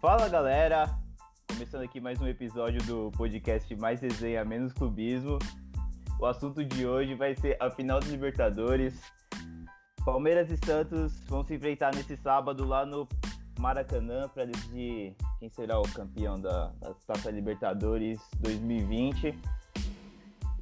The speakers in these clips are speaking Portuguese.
Fala galera, começando aqui mais um episódio do podcast Mais Desenha Menos Clubismo. O assunto de hoje vai ser a final dos Libertadores. Palmeiras e Santos vão se enfrentar nesse sábado lá no Maracanã para decidir quem será o campeão da, da Taça Libertadores 2020.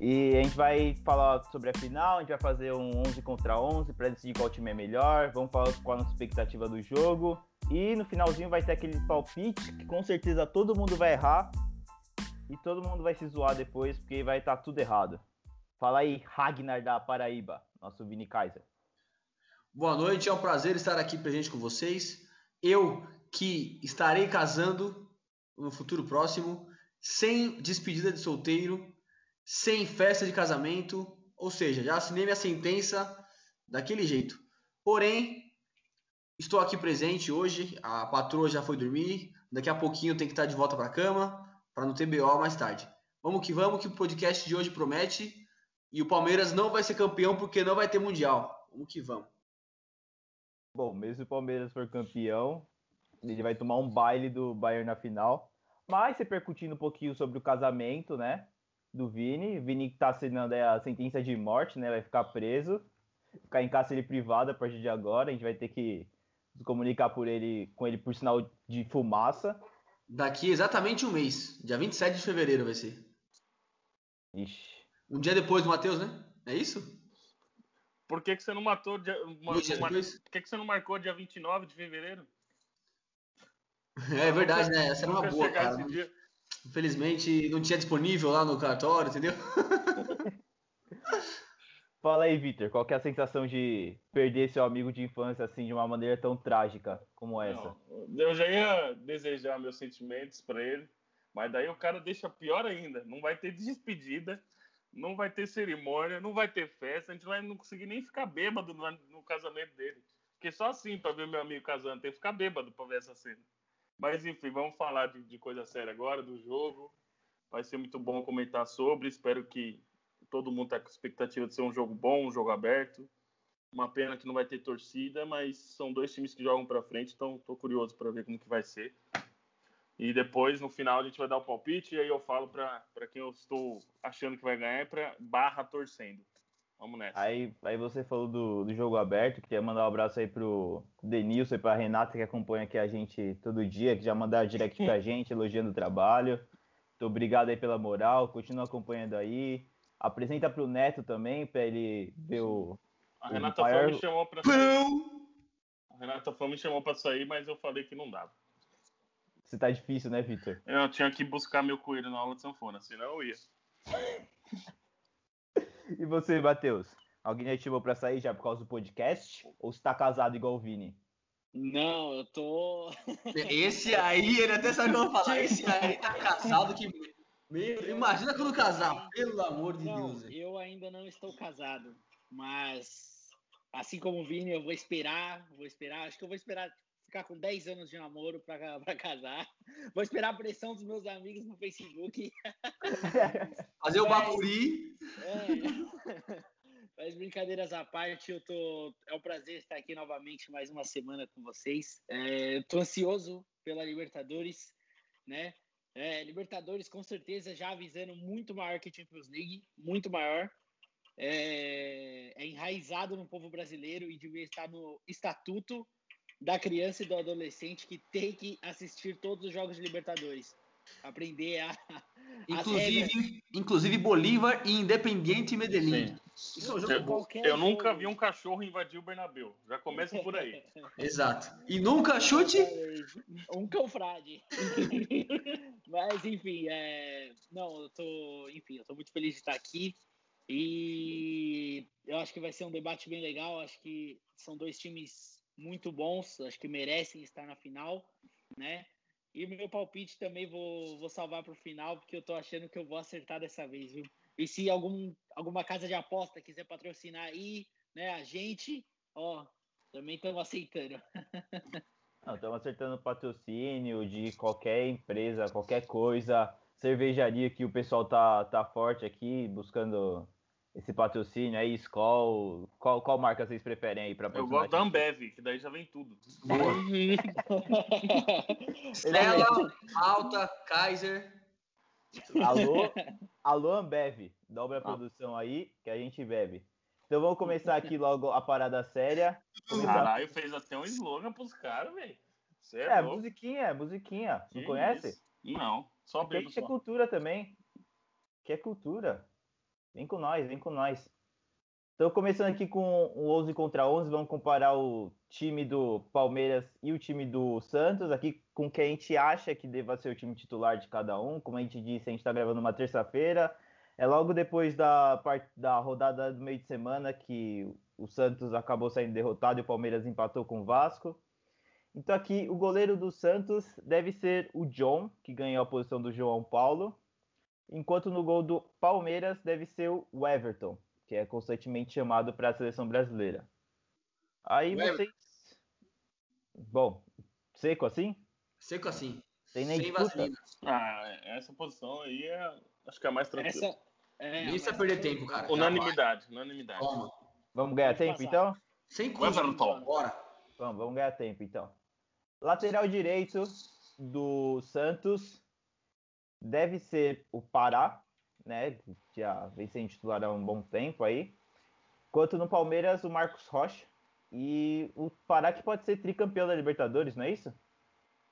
E a gente vai falar sobre a final, a gente vai fazer um 11 contra 11 para decidir qual time é melhor, vamos falar qual a nossa expectativa do jogo. E no finalzinho vai ter aquele palpite que com certeza todo mundo vai errar e todo mundo vai se zoar depois porque vai estar tá tudo errado. Fala aí, Ragnar da Paraíba, nosso Vini Kaiser. Boa noite, é um prazer estar aqui presente com vocês. Eu que estarei casando no futuro próximo, sem despedida de solteiro, sem festa de casamento, ou seja, já assinei minha sentença daquele jeito. Porém, estou aqui presente hoje, a patroa já foi dormir, daqui a pouquinho tem que estar de volta para a cama, para não ter BO mais tarde. Vamos que vamos, que o podcast de hoje promete, e o Palmeiras não vai ser campeão porque não vai ter Mundial. Vamos que vamos. Bom, mesmo se o Palmeiras for campeão, ele vai tomar um baile do Bayern na final. Mas repercutindo um pouquinho sobre o casamento, né? do Vini. Vini está assinando a sentença de morte, né? Vai ficar preso, ficar em cárcere privado a partir de agora. A gente vai ter que se comunicar por ele, com ele por sinal de fumaça. Daqui exatamente um mês, dia 27 de fevereiro vai ser. Ixi. Um dia depois do Matheus, né? É isso? Por que, que você não matou dia, uma, uma, Por que, que você não marcou dia 29 de fevereiro? É verdade, né? Essa era uma boa, cara. Infelizmente não tinha disponível lá no cartório, entendeu? Fala aí, Vitor, qual que é a sensação de perder seu amigo de infância assim de uma maneira tão trágica como essa? Não, eu já ia desejar meus sentimentos para ele, mas daí o cara deixa pior ainda. Não vai ter despedida, não vai ter cerimônia, não vai ter festa, a gente vai não conseguir nem ficar bêbado no, no casamento dele. Porque só assim para ver meu amigo casando tem que ficar bêbado para ver essa cena. Mas enfim, vamos falar de, de coisa séria agora, do jogo. Vai ser muito bom comentar sobre. Espero que todo mundo está com expectativa de ser um jogo bom, um jogo aberto. Uma pena que não vai ter torcida, mas são dois times que jogam para frente, então estou curioso para ver como que vai ser. E depois, no final, a gente vai dar o palpite e aí eu falo para quem eu estou achando que vai ganhar e para barra torcendo. Vamos nessa. Aí, aí você falou do, do jogo aberto, queria mandar um abraço aí pro Denilson e pra Renata que acompanha aqui a gente todo dia, que já mandaram direct pra gente, elogiando o trabalho. Muito obrigado aí pela moral, continua acompanhando aí. Apresenta pro Neto também, pra ele ver o. A Renata Fã me chamou pra sair. A Renata Fã me chamou pra sair, mas eu falei que não dava. Você tá difícil, né, Vitor? Eu tinha que buscar meu coelho na aula de sanfona, senão eu ia. E você, Matheus? Alguém já te chamou pra sair já por causa do podcast? Ou você tá casado igual o Vini? Não, eu tô. Esse aí, ele até sabe o que eu vou falar. Esse aí tá casado que. Meu, imagina quando casar, pelo amor de não, Deus. Eu ainda não estou casado, mas assim como o Vini, eu vou esperar, vou esperar, acho que eu vou esperar ficar com 10 anos de namoro para casar. Vou esperar a pressão dos meus amigos no Facebook. Fazer o bacuri. É. Mas brincadeiras à parte, eu tô. É um prazer estar aqui novamente mais uma semana com vocês. É, tô ansioso pela Libertadores, né? É, Libertadores com certeza já avisando muito maior que Champions League, muito maior. É, é enraizado no povo brasileiro e devia estar no estatuto da criança e do adolescente que tem que assistir todos os jogos de Libertadores. Aprender a. Inclusive, inclusive Bolívar e Independiente Medellín. Isso é um jogo eu, eu nunca vi um cachorro invadir o Bernabéu. Já começa por aí. Exato. E nunca chute? Um frade. Mas, enfim, é... não, eu tô. Enfim, eu tô muito feliz de estar aqui. E eu acho que vai ser um debate bem legal. Acho que são dois times muito bons, acho que merecem estar na final, né? E meu palpite também vou, vou salvar para o final, porque eu tô achando que eu vou acertar dessa vez, viu? E se algum, alguma casa de aposta quiser patrocinar aí, né, a gente, ó, também estamos aceitando. Estamos acertando patrocínio de qualquer empresa, qualquer coisa, cervejaria que o pessoal tá, tá forte aqui, buscando esse patrocínio aí, Skol. Qual, qual marca vocês preferem aí para Eu gosto da Ambev, que daí já vem tudo. Stella, Alta, Kaiser. Alô, alô Ambev, dobra a produção aí que a gente bebe. Então vamos começar aqui logo a parada séria. Começar... Caralho, fez até um slogan pros caras, velho. É, é musiquinha, musiquinha. Não Que conhece? isso? Não, só Aqui a bebo gente é só. cultura também. Que é cultura. Vem com nós, vem com nós. Então, começando aqui com o 11 contra 11, vamos comparar o time do Palmeiras e o time do Santos, aqui com quem a gente acha que deva ser o time titular de cada um. Como a gente disse, a gente está gravando uma terça-feira. É logo depois da, da rodada do meio de semana que o Santos acabou saindo derrotado e o Palmeiras empatou com o Vasco. Então aqui o goleiro do Santos deve ser o John, que ganhou a posição do João Paulo. Enquanto no gol do Palmeiras deve ser o Everton, que é constantemente chamado para a seleção brasileira. Aí O Everton. vocês. Bom, seco assim? Seco assim. Tem nem Sem vaselina. Ah, essa posição aí é. Acho que é a mais tranquila. Essa. É, precisa mas- perder tempo, cara. Unanimidade, unanimidade. Toma. Vamos ganhar tempo então? Sem Vai, custo. Everton. Bora. Vamos, vamos ganhar tempo então. Lateral direito do Santos deve ser o Pará, né? Já vem sendo titular há um bom tempo aí. Enquanto no Palmeiras, o Marcos Rocha. E o Pará que pode ser tricampeão da Libertadores, não é isso?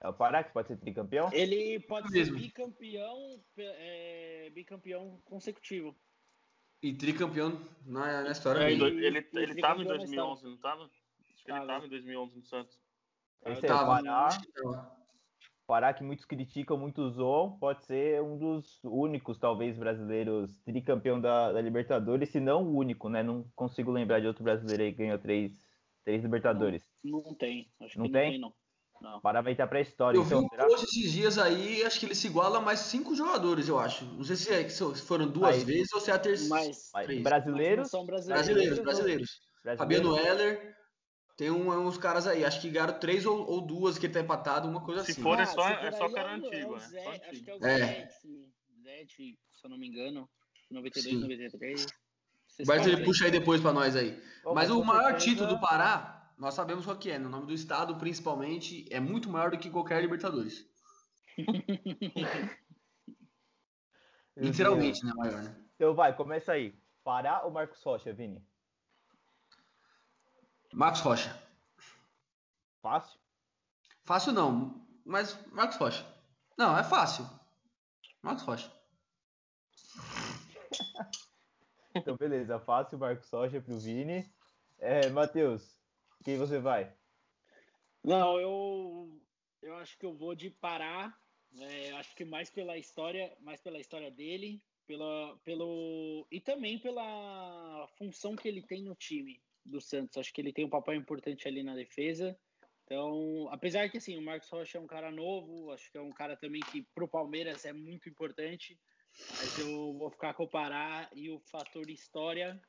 É o Pará que pode ser tricampeão? Ele pode ser Mesmo. bicampeão, é, bicampeão consecutivo. E tricampeão na, na história É, ele, E- ele e tava em tricampeão 2011, não tava? Acho que ele Tava. tava em 2011 no Santos. Esse é o Tava, Pará. Pará que muitos criticam, muitos zoam, pode ser um dos únicos, talvez, brasileiros tricampeão da, da Libertadores, se não o único, né? Não consigo lembrar de outro brasileiro aí que ganhou três, três Libertadores. Não tem. Acho Não que tem? não tem, não. Não. Pará vai estar pra história, Eu vi então, um será? post esses dias aí, acho que ele se iguala a mais cinco jogadores, eu acho. Não sei se, é- se foram duas Aí. vezes ou se é a terceira. Três. brasileiros, mas não são brasileiros. Brasileiros, brasileiros. brasileiros, Fabiano Heller, tem um- uns caras aí, acho que ganharam três ou, ou duas que ele tá empatado, uma coisa Se assim. for, é Ah, só- se é for só aí, cara o- antigo, o né? Zé, Só acho antigo. que é o É. Zete, Zete, se eu não me engano. 92, Sim. 93. Vocês Mas ele puxa aí depois pra nós aí. Mas com o maior título do Pará, nós sabemos qual que é. No nome do estado, principalmente, é muito maior do que qualquer Libertadores. Literalmente, né? Maior, né? Então vai, começa aí. Pará ou Marcos Rocha, Vini? Marcos Rocha. Fácil? Fácil não, mas Marcos Rocha. Não, é fácil. Marcos Rocha. Então, beleza. Fácil, Marcos Rocha pro Vini. É, Matheus, quem você vai? Não, eu, eu acho que eu vou de Pará. É, acho que mais pela história, mais pela história dele, pela, pelo e também pela função que ele tem no time do Santos. Acho que ele tem um papel importante ali na defesa. Então, apesar que assim, o Marcos Rocha é um cara novo, acho que é um cara também que pro Palmeiras é muito importante. Mas eu vou ficar com o Pará e o fator história,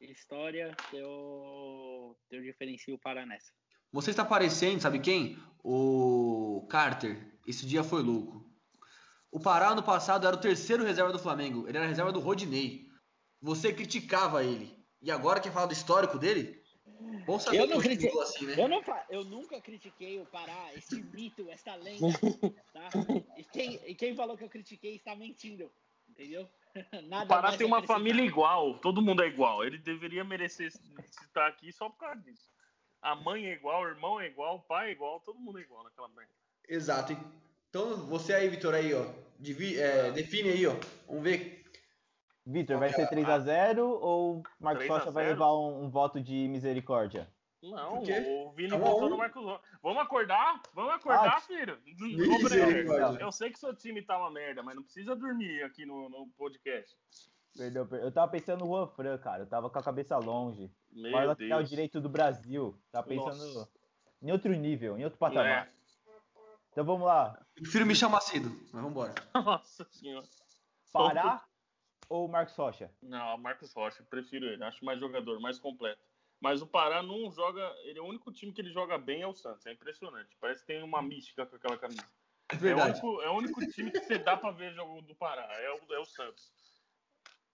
história, eu eu diferencio o Pará nessa. Você está parecendo, sabe quem? O Carter. Esse dia foi louco. O Pará ano passado era o terceiro reserva do Flamengo. Ele era reserva do Rodinei. Você criticava ele. E agora quer falar do histórico dele? Bom saber Eu que não critiquei. assim, né? Eu, não, eu nunca critiquei o Pará, esse mito, essa lenda, tá? E quem, e quem falou que eu critiquei está mentindo, entendeu? Nada O Pará tem a uma família igual, todo mundo é igual. Ele deveria merecer estar aqui só por causa disso. A mãe é igual, o irmão é igual, o pai é igual, todo mundo é igual naquela merda. Exato. Então você aí, Vitor, aí, ó. divi- é, define aí, ó. Vamos ver. Vitor, vai ser 3x0 ou Marcos 3 a Rocha vai 0? levar um, um voto de misericórdia? Não, o Vini Tá voltou no Marcos Rocha. Vamos acordar? Vamos acordar, Ah, filho? Brenner, eu sei que seu time tá uma merda, mas não precisa dormir aqui no, no podcast. Perdeu, perdeu. Eu tava pensando no Juan Fran, cara. Eu tava com a cabeça longe. Meu Maior lateral Deus. direito do Brasil. Tava pensando Nossa. em outro nível, em outro patamar. É. Então vamos lá. Eu prefiro Michel Macedo. Mas vambora. Nossa senhora. Pará ou Marcos Rocha? Não, Marcos Rocha, prefiro ele. Acho mais jogador, mais completo. Mas o Pará não joga. Ele é o único time que ele joga bem é o Santos. É impressionante. Parece que tem uma mística com aquela camisa. É É o, verdade. único, é o único time que você dá pra ver jogo do Pará. É o, é o Santos.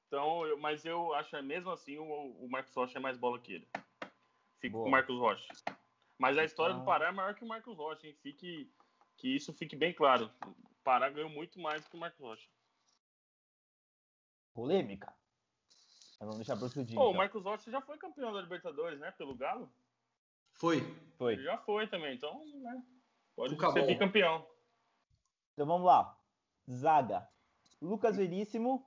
Então, eu- mas eu acho, mesmo assim, o, o Marcos Rocha é mais bola que ele. Fico Boa. com o Marcos Rocha. Mas a história do Então- Pará é maior que o Marcos Rocha, hein? Fique, que isso fique bem claro. O Pará ganhou muito mais que o Marcos Rocha. Polêmica. Mas vamos deixar pro outro dia. Pô, o então. Marcos Rocha já foi campeão da Libertadores, né? Pelo Galo. Foi. Foi. Ele já foi também, então, né? Pode Cuca ser bicampeão. Então vamos lá. Zaga. Lucas Veríssimo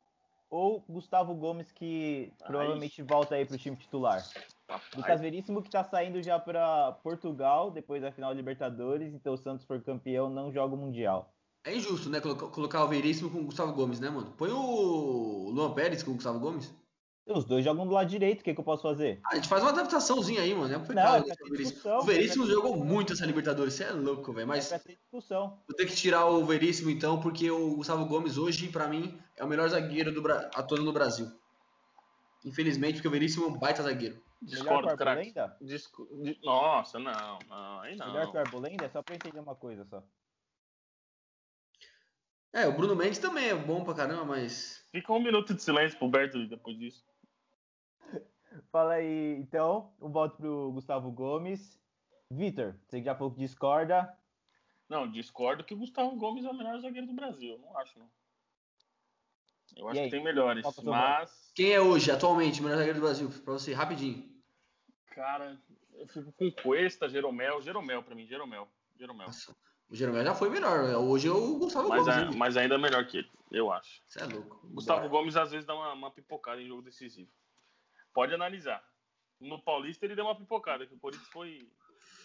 ou Gustavo Gomes, que Ai. provavelmente volta aí pro time titular. Rapaz, Lucas Veríssimo que tá saindo já para Portugal depois da final da Libertadores, então o Santos for campeão, não joga o Mundial. É injusto, né? Colocar, o Veríssimo com o Gustavo Gomes, né, mano? Põe o Luan Pérez com o Gustavo Gomes. Os dois jogam do lado direito, o que, que eu posso fazer? Ah, a gente faz uma adaptaçãozinha aí, mano. É um Não, é o Veríssimo. O Veríssimo é jogou muito essa Libertadores. Você é louco, velho. Mas É discussão. vou ter que tirar o Veríssimo, então, porque o Gustavo Gomes hoje, pra mim, é o melhor zagueiro do Bra... atuando no Brasil. Infelizmente, porque o Veríssimo é um baita zagueiro. Discordo, craque. Arbolenda? Disco- di- Nossa, não, não, aí não. Melhor que o Arbolenda? É só pra entender uma coisa só. É, o Bruno Mendes também é bom pra caramba, mas. Fica um minuto de silêncio pro Berto depois disso. Fala aí, então, um voto pro Gustavo Gomes. Vitor, você que já falou que discorda. Não, discordo que o Gustavo Gomes é o melhor zagueiro do Brasil. Eu Não acho, não. Eu acho que tem melhores. é Mas, Quem é hoje, atualmente, o melhor zagueiro do Brasil? Pra você, rapidinho. cara, eu fico com Cuesta, Jeromel. Jeromel pra mim, Jeromel. Jeromel. Nossa, o Jeromel já foi melhor. né? Hoje é o Gustavo Mas, Gomes. é- mas ainda é melhor que ele, eu acho. Você é louco. Gustavo Bora. Gomes às vezes dá uma, uma pipocada em jogo decisivo. Pode analisar. No Paulista ele deu uma pipocada, que o Corinthians foi,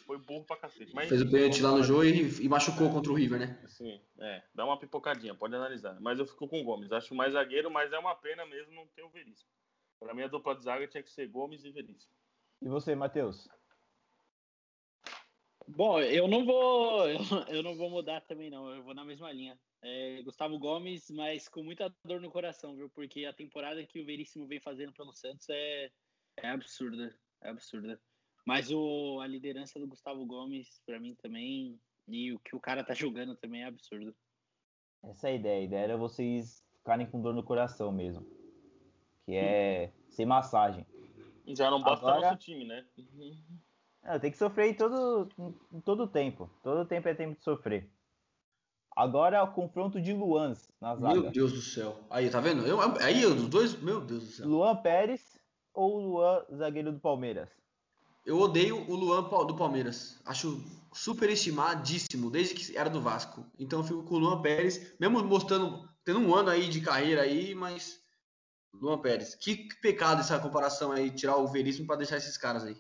foi burro pra cacete. Mas, Fez o pênalti lá no jogo e, e machucou contra o River, né? Sim, é, dá uma pipocadinha, pode analisar. Mas eu fico com o Gomes. Acho mais zagueiro, mas é uma pena mesmo não ter o Veríssimo. Pra mim a dupla de zaga tinha que ser Gomes e Veríssimo. E você, Matheus? Bom, eu não vou, eu, não vou mudar também não. Eu vou na mesma linha. É, Gustavo Gomes, mas com muita dor no coração, viu? Porque a temporada que o Veríssimo vem fazendo pelo Santos é, é absurda, é absurda. Mas o, a liderança do Gustavo Gomes, pra mim também, e o que o cara tá jogando também é absurdo. Essa é a ideia. A ideia era vocês ficarem com dor no coração mesmo. Que é sem massagem. Já não basta Agora- nosso time, né? É, tem que sofrer todo, todo tempo. Todo tempo é tempo de sofrer. Agora o confronto de Luans na zaga. Meu Deus do céu. Aí, tá vendo? Eu, aí, os dois. Meu Deus do céu. Luan Pérez ou Luan, zagueiro do Palmeiras? Eu odeio o Luan do Palmeiras. Acho superestimadíssimo, desde que era do Vasco. Então eu fico com o Luan Pérez, mesmo mostrando, tendo um ano aí de carreira aí, mas. Luan Pérez. Que pecado essa comparação aí, tirar o Veríssimo pra deixar esses caras aí.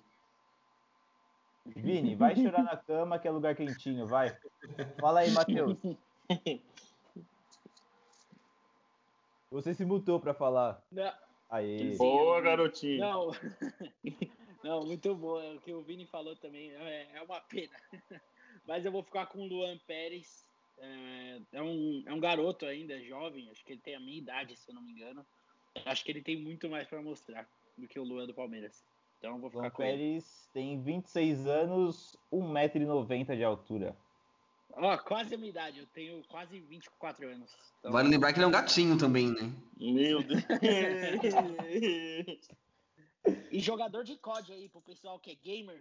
Vini, vai chorar na cama que é lugar quentinho, vai. Fala aí, Matheus. Você se mutou pra falar. Não, Aí. Boa, garotinho. não, não muito bom. É o que o Vini falou também é, é uma pena. Mas eu vou ficar com o Luan Pérez. É, é um, é um garoto ainda, jovem. Acho que ele tem a minha idade, se eu não me engano. Acho que ele tem muito mais para mostrar do que o Luan do Palmeiras. Então eu vou ficar Luan com ele. Pérez tem 26 anos, 1,90m de altura. Ó, quase a minha idade. Eu tenho quase 24 anos. Então, Vale lembrar que ele é um gatinho também, né? Meu Deus. E jogador de COD aí, pro pessoal que é gamer.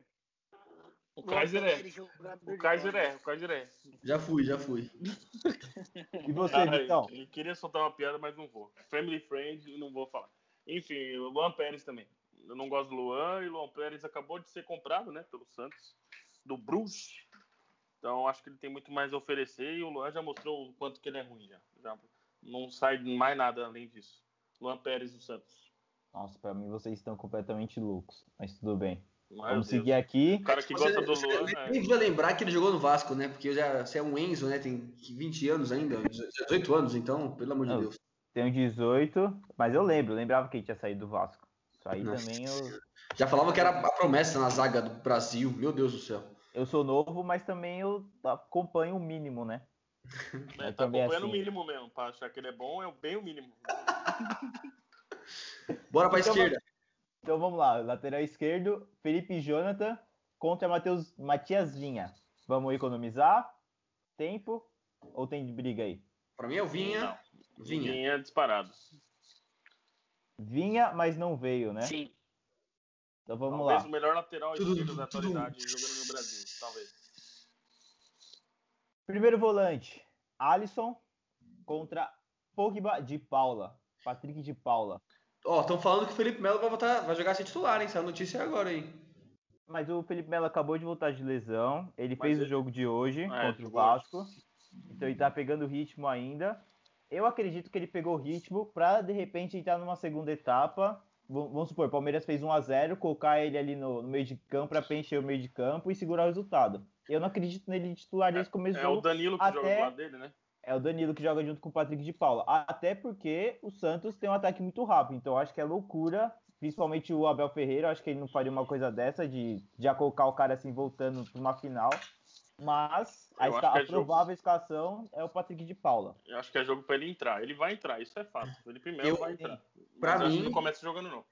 o Kaiser é. Jogador O Kaiser é, o Kaiser é. Já fui, já fui. E você, Ai, Vitão? eu queria soltar uma piada, mas não vou. Family friend, não vou falar. Enfim, o Luan Pérez também. Eu não gosto do Luan e o Luan Pérez acabou de ser comprado, né, pelo Santos, do Bruce. Então acho que ele tem muito mais a oferecer e o Luan já mostrou o quanto que ele é ruim já. Já não sai mais nada além disso. Luan Pérez do Santos. Nossa, pra mim vocês estão completamente loucos. Mas tudo bem. Meu Vamos Deus. seguir aqui. O cara que Você- gosta do você Luan. nem é- precisa lembrar que ele jogou no Vasco, né? Porque já, você é um Enzo, né? Tem 20 anos ainda, 18 anos, então, pelo amor de Não. Deus. Tenho 18, mas eu lembro, eu lembrava que ele tinha saído do Vasco. Isso aí Nossa também eu, Já falava que era a promessa na zaga do Brasil, meu Deus do céu. eu sou novo, mas também eu acompanho o mínimo, né? Eu tá acompanhando o assim. mínimo mesmo. Pra achar que ele é bom, é bem o mínimo. Bora pra Então, esquerda. Então vamos lá, lateral esquerdo, Felipe Jonathan contra Mateus, Matias Vinha. Vamos economizar tempo ou tem briga aí? Pra mim é o Vinha. Não. Vinha. Vinha disparado. Vinha, mas não veio, né? Sim. Então vamos talvez lá. o melhor lateral esquerdo da atualidade jogando no Brasil, talvez. Primeiro volante, Alisson contra Pogba de Paula. Patrick de Paula. Ó, estão falando que o Felipe Melo vai, voltar, vai jogar sem titular, hein? Essa notícia é agora, hein? Mas o Felipe Melo acabou de voltar de lesão. Ele Mas fez o ele- jogo de hoje É, contra o Vasco. Então ele tá pegando ritmo ainda. Eu acredito que ele pegou ritmo pra de repente entrar numa segunda etapa. Vamos supor, o Palmeiras fez 1 a 0 colocar ele ali no, no meio de campo pra preencher o meio de campo e segurar o resultado. Eu não acredito nele titular desde o começo do É o. Danilo que até- joga do lado dele, né? É o Danilo que joga junto com o Patrick de Paula. Até porque o Santos tem um ataque muito rápido. Então eu acho que é loucura. Principalmente o Abel Ferreira. eu Acho que ele não faria uma coisa dessa de já colocar o cara assim voltando para uma final. Mas a, esca- é a provável escalação é o Patrick de Paula. Eu acho que é jogo pra ele entrar. Ele vai entrar, isso é fato. O Felipe Melo Eu- vai entrar. pra Mas eu acho mim- não começa jogando, não.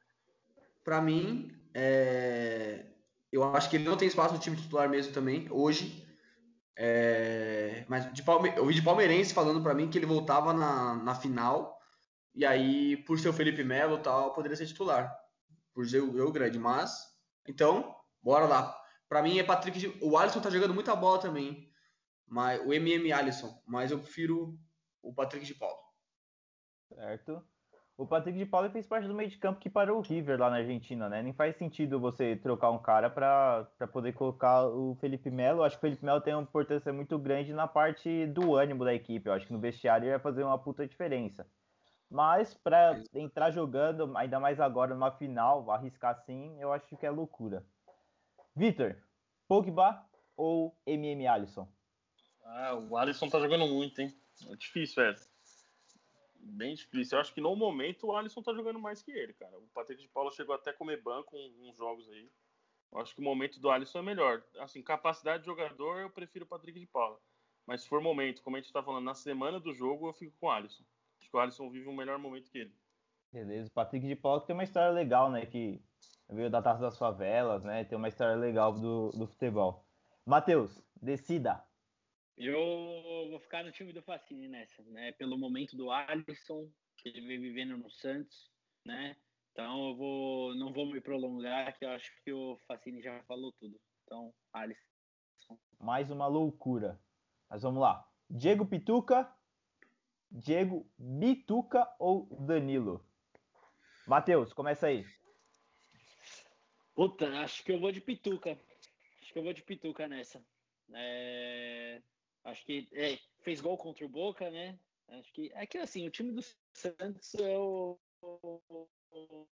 Pra mim, é, eu acho que ele não tem espaço no time titular mesmo também, hoje. É, Mas de Palme... eu vi de palmeirense falando pra mim que ele voltava na, na final. E aí, por ser o Felipe Melo e tal, poderia ser titular. Por ser o eu grande. Mas, então, bora lá. Pra mim é Patrick. de- O Alisson tá jogando muita bola também. Mas, o MM Alisson. Mas eu prefiro o Patrick de Paulo. Certo? O Patrick de Paula fez parte do meio de campo que parou o River lá na Argentina, né? Nem faz sentido você trocar um cara para poder colocar o Felipe Melo. Eu Acho que o Felipe Melo tem uma importância muito grande na parte do ânimo da equipe. Eu acho que no vestiário ele vai fazer uma puta diferença. Mas para entrar jogando, ainda mais agora numa final, arriscar assim, eu acho que é loucura. Vitor, Pogba ou MM Alisson? Ah, o Alisson tá jogando muito, hein? É difícil essa. Bem difícil. Eu acho que no momento o Alisson tá jogando mais que ele, cara. O Patrick de Paula chegou até a comer banco uns jogos aí. Eu acho que o momento do Alisson é melhor. Assim, capacidade de jogador, eu prefiro o Patrick de Paula. Mas se for momento, como a gente tá falando, na semana do jogo, eu fico com o Alisson. Acho que o Alisson vive um melhor momento que ele. Beleza, o Patrick de Paula tem uma história legal, né? Que veio da Taça das Favelas, né? Tem uma história legal do, do futebol. Matheus, decida. Eu vou ficar no time do Facine nessa, né? Pelo momento do Alisson, que ele vem vivendo no Santos, né? Então eu vou, não vou me prolongar, que eu acho que o Facine já falou tudo. Então, Alisson. Mais uma loucura. Mas vamos lá. Diego Pituca, Diego Bituca ou Danilo? Matheus, começa aí. Puta, acho que eu vou de Pituca. Acho que eu vou de Pituca nessa. É, Acho que é, fez gol contra o Boca, né? Acho que é que assim, o time do Santos é, o,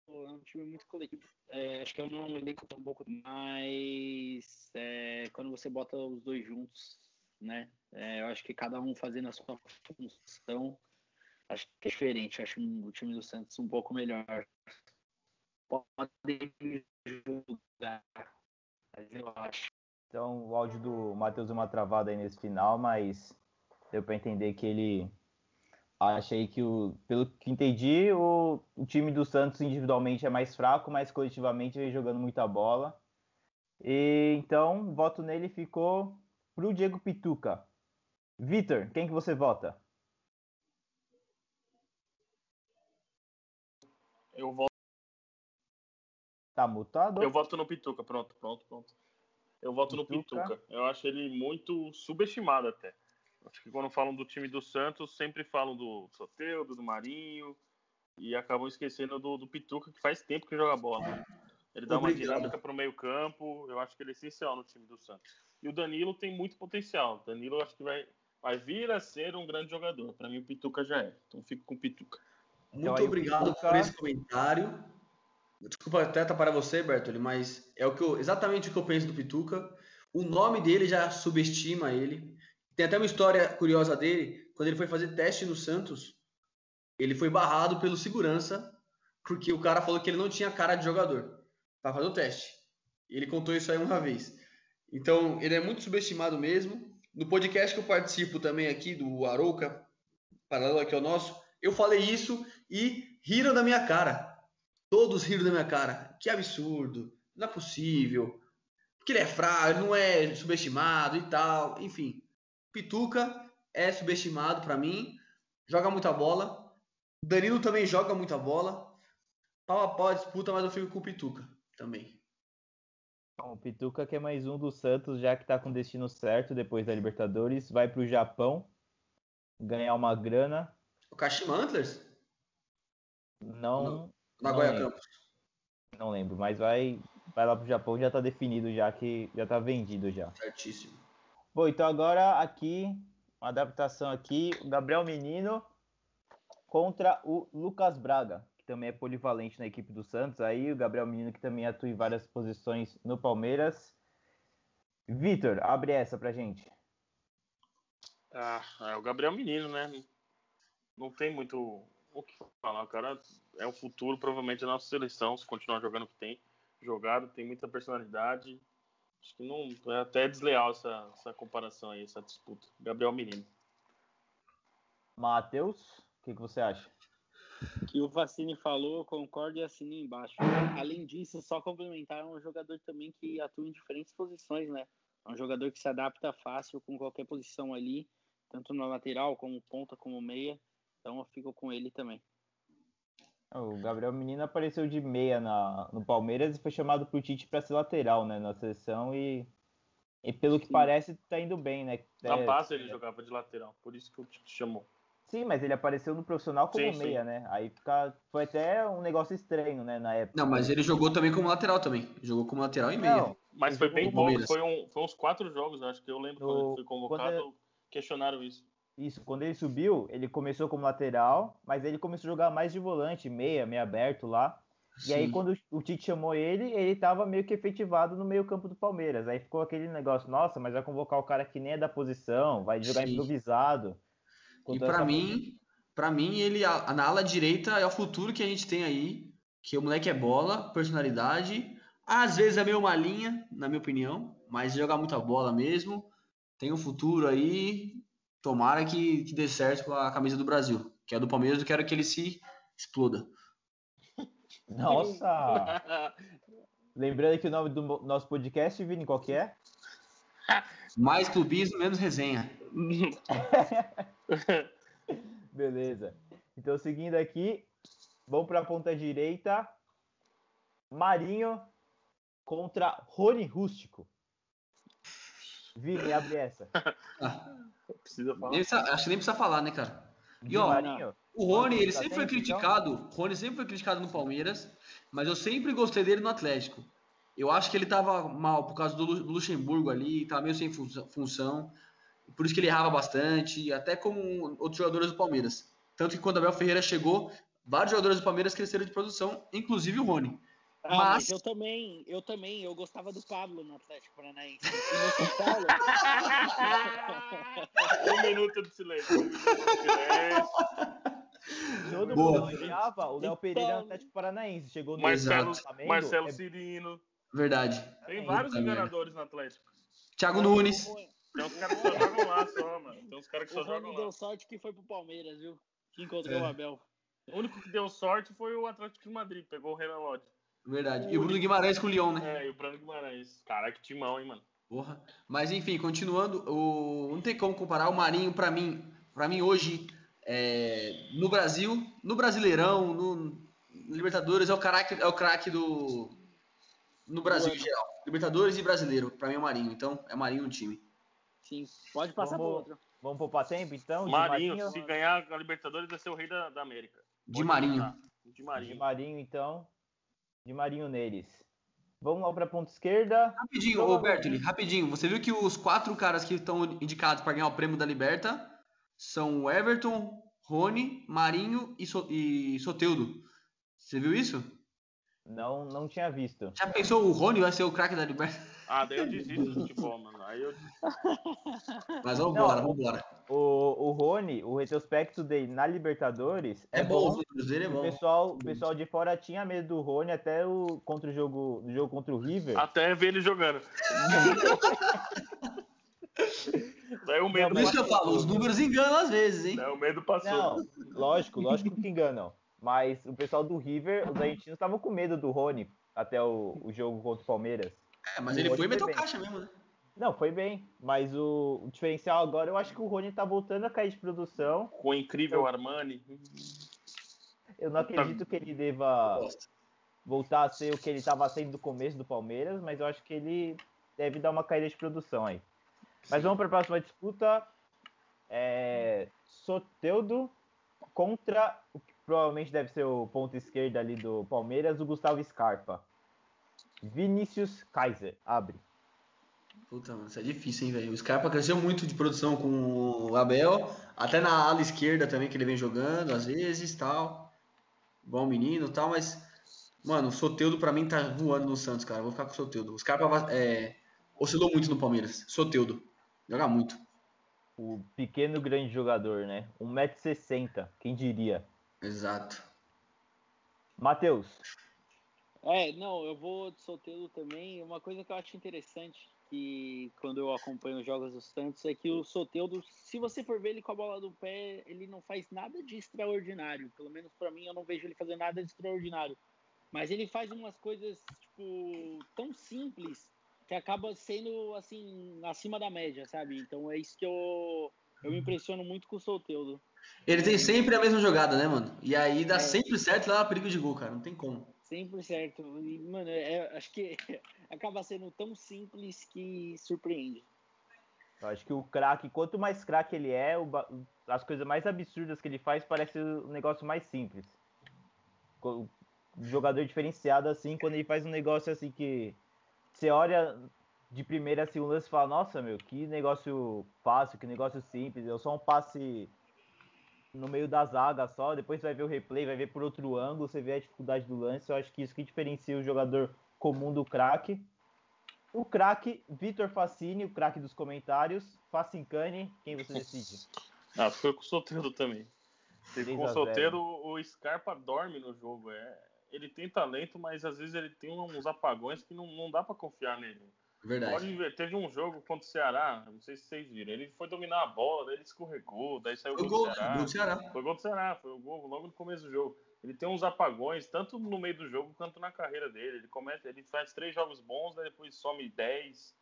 é um time muito coletivo. É, acho que eu não elenco um pouco, mas é, quando você bota os dois juntos, né? É, eu acho que cada um fazendo a sua função, acho que é diferente. Acho o time do Santos um pouco melhor. Podem Então, o áudio do Matheus deu uma travada aí nesse final, mas deu para entender que ele acha aí que, o, pelo que entendi, o, o time do Santos individualmente é mais fraco, mas coletivamente vem jogando muita bola. E então, voto nele ficou pro Diego Pituca. Vitor, quem que você vota? Eu voto, Tá mutado? eu voto no Pituca. Pronto, pronto, pronto. Eu voto no Pituca. Pituca. Eu acho ele muito subestimado até. Acho que quando falam do time do Santos, sempre falam do Soteudo, do Marinho, e acabam esquecendo do, do Pituca, que faz tempo que joga bola. Ele dá uma Obrigado. dinâmica pro meio campo, eu acho que ele é essencial no time do Santos. E o Danilo tem muito potencial. O Danilo eu acho que vai, vai vir a ser um grande jogador. Para mim o Pituca já é. Então fico com o Pituca. Muito aí o obrigado Pituca- por esse comentário. Desculpa até para você, Bertoli, mas é o que eu- exatamente o que eu penso do Pituca. O nome dele já subestima ele. Tem até uma história curiosa dele. Quando ele foi fazer teste no Santos, ele foi barrado pelo segurança porque o cara falou que ele não tinha cara de jogador para fazer o teste. Ele contou isso aí uma vez. Então, ele é muito subestimado mesmo. No podcast que eu participo também aqui, do Arouca, paralelo aqui ao nosso, eu falei isso e riram da minha cara. Todos riram da minha cara. Que absurdo. Não é possível. Porque ele é ele não é subestimado e tal. Enfim. Pituca é subestimado pra mim. Joga muita bola. Danilo também joga muita bola. pau a pau a disputa, mas eu fico com o Pituca também. Bom, o Pituca, que é mais um do Santos, já que tá com destino certo depois da Libertadores, vai pro Japão ganhar uma grana. O Kashima Antlers? Não. Nagoya lembro. Campos. Não lembro, mas vai, vai lá pro Japão, já tá definido, já que já tá vendido já. Certíssimo. Bom, então agora aqui, uma adaptação aqui, o Gabriel Menino contra o Lucas Braga, que também é polivalente na equipe do Santos. Aí o Gabriel Menino que também atua em várias posições no Palmeiras. Vitor, abre essa pra gente. Ah, é o Gabriel Menino, né? Não tem muito o que falar. O cara é o futuro, provavelmente, da nossa seleção, se continuar jogando o que tem jogado, tem muita personalidade. Acho que não é até desleal essa, essa comparação aí, essa disputa. Gabriel Menino. Matheus, o que, que você acha? que o Facine falou, eu concordo e assino embaixo. Além disso, só complementar, é um jogador também que atua em diferentes posições, né? É um jogador que se adapta fácil com qualquer posição ali, tanto na lateral, como ponta, como meia. Então eu fico com ele também. O Gabriel Menino apareceu de meia na, no Palmeiras e foi chamado pro Tite para ser lateral, né, na seleção e, e pelo que Sim. parece tá indo bem, né? Na É, passa ele jogava de lateral, por isso que o Tite chamou. Sim, mas ele apareceu no profissional como Sim, sim. meia, né? Aí fica, foi até um negócio estranho, né, na época. Não, mas ele jogou também como lateral também. Jogou como lateral e meia. Não, Mas foi bem pouco, foi, um, foi uns quatro jogos, acho que eu lembro No- quando ele foi convocado, quando questionaram isso. Isso, quando ele subiu, ele começou como lateral, mas ele começou a jogar mais de volante, meia, meio aberto lá. E aí, Sim. quando o Tite chamou ele, ele tava meio que efetivado no meio-campo do Palmeiras. Aí ficou aquele negócio, nossa, mas vai convocar o cara que nem é da posição, vai jogar Sim. improvisado. E essa mim, para mim, ele na ala direita é o futuro que a gente tem aí. Que o moleque é bola, personalidade. Às vezes é meio malinha, na minha opinião, mas joga muita bola mesmo. Tem um futuro aí. Tomara que, que dê certo com a camisa do Brasil. Que é do Palmeiras, eu quero que ele se exploda. Nossa! Lembrando que o nome do nosso podcast, Vini, qual que é? Mais clubismo, menos resenha. Beleza. Então, seguindo aqui, vamos para a ponta direita. Marinho contra Rony Rústico. Vini, abre essa. Precisa falar. nem precisa- acho que nem precisa falar, né, cara? E ó? O Rony, ele Tá sempre foi então? criticado. O Rony sempre foi criticado no Palmeiras, mas eu sempre gostei dele no Atlético. Eu acho que ele tava mal por causa do Lu- do Luxemburgo ali, tava meio sem fun- função. Por isso que ele errava bastante, até como outros jogadores do Palmeiras. Tanto que quando o Abel Ferreira chegou, vários jogadores do Palmeiras cresceram de produção, inclusive o Rony. Ah, mas... Mas- eu também, eu também, eu gostava do Pablo no Atlético Paranaense. E no São Paulo, um minuto de silêncio. Um minuto de silêncio. Todo Boa. mundo odiava o Léo Então- Pereira no Atlético Paranaense. Chegou no Marcelo, Flamengo, Marcelo é- Cirino. Verdade. Tem É, vários puta enganadores no Atlético. Thiago Nunes. Tem uns caras que só jogam lá só, mano. Tem uns caras que o só jogam Rony lá. deu sorte que foi pro Palmeiras, viu? Que encontrou É. o Abel. O único que deu sorte foi o Atlético de Madrid, pegou o Renan Lodge. Verdade. E o Bruno Guimarães com o Lyon, né? É, e o Bruno Guimarães. Caraca, que timão, hein, mano. Porra. Mas enfim, continuando, o... não tem como comparar o Marinho pra mim, para mim hoje é, no Brasil, no Brasileirão, no Libertadores é o craque, é o craque do no Brasil em geral. Libertadores e Brasileiro, pra mim é o Marinho. Então é Marinho no time. Sim, pode passar Vamos- pro outro. Vamos poupar tempo, então? De Marinho, se ganhar a Libertadores, vai ser o rei da, da América. De Marinho. De De Marinho. Marinho, então. De Marinho neles. Vamos lá para ponta esquerda. Rapidinho, ô Bertoli, rapidinho. Você viu que os quatro caras que estão indicados para ganhar o prêmio da Liberta são o Everton, Rony, Marinho e, so e Soteudo. Você viu isso? Não, não tinha visto. Já pensou o Rony vai ser o craque da Liberta? Ah, daí eu desisto do futebol, mano. Aí eu Mas vambora, Não, vambora. O, o Rony, o retrospecto dele na Libertadores É bom, os números dele é O bom. pessoal, o pessoal de fora tinha medo do Rony até o contra o jogo, no jogo contra o River. até ver ele jogando. daí o medo Por isso que eu falo, os números enganam às vezes, hein? Daí o medo passou. Não, lógico, lógico que enganam. Mas o pessoal do River, os argentinos estavam com medo do Rony até o, o jogo contra o Palmeiras. É, mas O ele Rony foi e meteu caixa mesmo, né? Não, foi bem. Mas o, o diferencial agora, eu acho que o Rony tá voltando a cair de produção. Com o incrível Armani. Eu não acredito que ele deva voltar a ser o que ele estava sendo no começo do Palmeiras, mas eu acho que ele deve dar uma caída de produção aí. Mas vamos para a próxima disputa. É, Soteudo contra o que provavelmente deve ser o ponto esquerdo ali do Palmeiras, o Gustavo Scarpa. Vinícius Kaiser, abre. Puta, mano, isso é difícil, hein, velho. O Scarpa cresceu muito de produção com o Abel, até na ala esquerda também, que ele vem jogando, às vezes, tal. Bom menino tal, mas, mano, o Soteudo pra mim tá voando no Santos, cara. vou ficar com o Soteudo. O Scarpa é, oscilou muito no Palmeiras. Soteudo. Joga muito. O pequeno grande jogador, né? 1,60m, quem diria? Exato. Matheus. É, não, eu vou de Soteudo também. Uma coisa que eu acho interessante que quando eu acompanho os jogos do Santos é que o Soteudo, se você for ver ele com a bola do pé, ele não faz nada de extraordinário. Pelo menos para mim, eu não vejo ele fazer nada de extraordinário. Mas ele faz umas coisas, tipo, tão simples que acaba sendo, assim, acima da média, sabe? Então é isso que eu, eu me impressiono muito com o Soteudo. Ele tem sempre a mesma jogada, né, mano? E aí dá é. sempre certo lá perigo de gol, cara. Não tem como. Sempre certo. E, mano, é, acho que acaba sendo tão simples que surpreende. Eu acho que o craque, quanto mais craque ele é, o, as coisas mais absurdas que ele faz parece um negócio mais simples. O jogador diferenciado assim, quando ele faz um negócio assim que você olha de primeira a segunda e fala, nossa meu, que negócio fácil, que negócio simples, eu só um passe no meio da zaga só, depois você vai ver o replay, vai ver por outro ângulo, você vê a dificuldade do lance. Eu acho que isso que diferencia o jogador comum do craque. O craque, Vitor Facini, o craque dos comentários. Facincani, quem você decide? Ah, foi com o Solteiro também. Com o Solteiro, o Scarpa dorme no jogo. É, ele tem talento, mas às vezes ele tem uns apagões que não, não dá para confiar nele. Verdade. Pode ver, teve um jogo contra o Ceará, não sei se vocês viram. Ele foi dominar a bola, daí ele escorregou, daí saiu o gol, do Ceará. Gol do Ceará. Foi gol do Ceará, foi o gol logo no começo do jogo. Ele tem uns apagões, tanto no meio do jogo quanto na carreira dele. Ele começa, ele faz três jogos bons, daí depois some dez.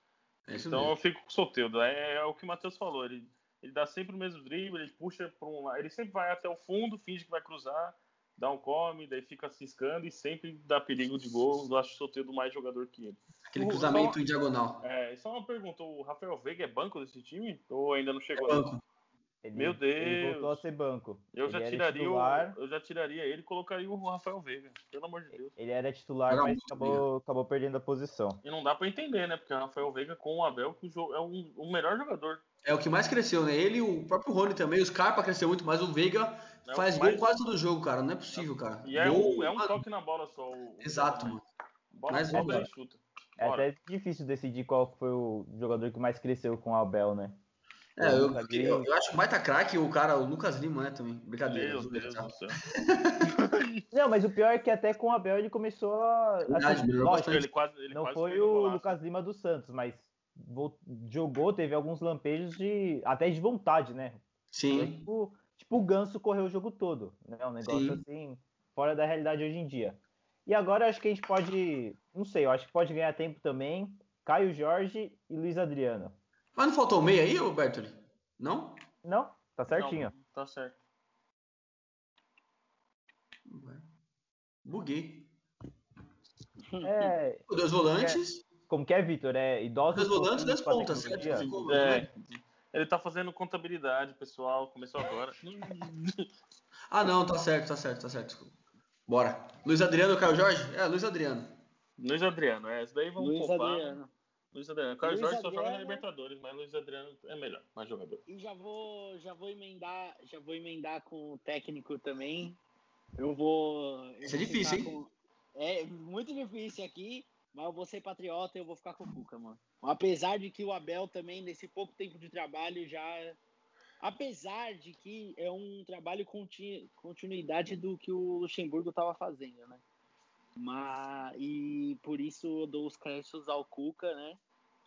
É então mesmo. eu fico com o solteiro. É, é, o que o Matheus falou. Ele, ele dá sempre o mesmo drible, ele puxa para um lado. Ele sempre vai até o fundo, finge que vai cruzar, dá um come, daí fica ciscando e sempre dá perigo de gol. Eu acho o solteiro mais jogador que ele. Aquele cruzamento em diagonal. É, só uma pergunta: o Rafael Veiga é banco desse time? Ou ainda não chegou? É banco. Ele, Meu Deus. Ele voltou a ser banco. Eu já, tiraria o, eu já tiraria ele e colocaria o Rafael Veiga. Pelo amor de Deus. Ele era titular, mas acabou, acabou perdendo a posição. E não dá pra entender, né? Porque o Rafael Veiga com o Abel que é um, o melhor jogador. É o que mais cresceu, né? Ele o próprio Rony também. O Scarpa cresceu muito, mas o Veiga é faz gol mais... quase todo jogo, cara. Não é possível, cara. E é, um, é um toque na bola só. O... Exato, mano. Bola mais volta e chuta. É até difícil decidir qual foi o jogador que mais cresceu com o Abel, né? É, eu, eu, eu acho que baita craque o cara, o Lucas Lima, né, também. Brincadeira. Meu Deus do céu. não, mas o pior é que até com o Abel ele começou a. Verdade, assim, lógico, ele quase, ele não quase foi o Lucas Lima do Santos, mas jogou, teve alguns lampejos de. até de vontade, né? Sim. Foi, tipo, tipo, o Ganso correu o jogo todo. Né? Um negócio Sim. assim, fora da realidade hoje em dia. E agora acho que a gente pode. Não sei, eu acho que pode ganhar tempo também. Caio Jorge e Luiz Adriano. Mas não faltou meia aí, Roberto? Não? Não, tá certinho. Não, tá certo. Buguei. É, Dois volantes. Como que é, Vitor? É idosos. Dois volantes, dois pontas, certo? É, ele tá fazendo contabilidade, pessoal. Começou agora. ah, não, tá certo, tá certo, tá certo. Bora. Luiz Adriano ou Caio Jorge? É, Luiz Adriano. Luiz Adriano, é. Esse daí vamos Luiz poupar. Adriano. Luiz Adriano. Caio Jorge Adriano... só joga na Libertadores, mas Luiz Adriano é melhor, mais jogador. E já vou, já vou emendar, já vou emendar com o técnico também. Eu vou. Eu Isso é difícil, hein? Com... É muito difícil aqui, mas eu vou ser patriota e eu vou ficar com o Cuca, mano. Apesar de que o Abel também, nesse pouco tempo de trabalho, já. Apesar de que é um trabalho continu... continuidade do que o Luxemburgo estava fazendo, né? Mas, e por isso eu dou os créditos ao Cuca, né?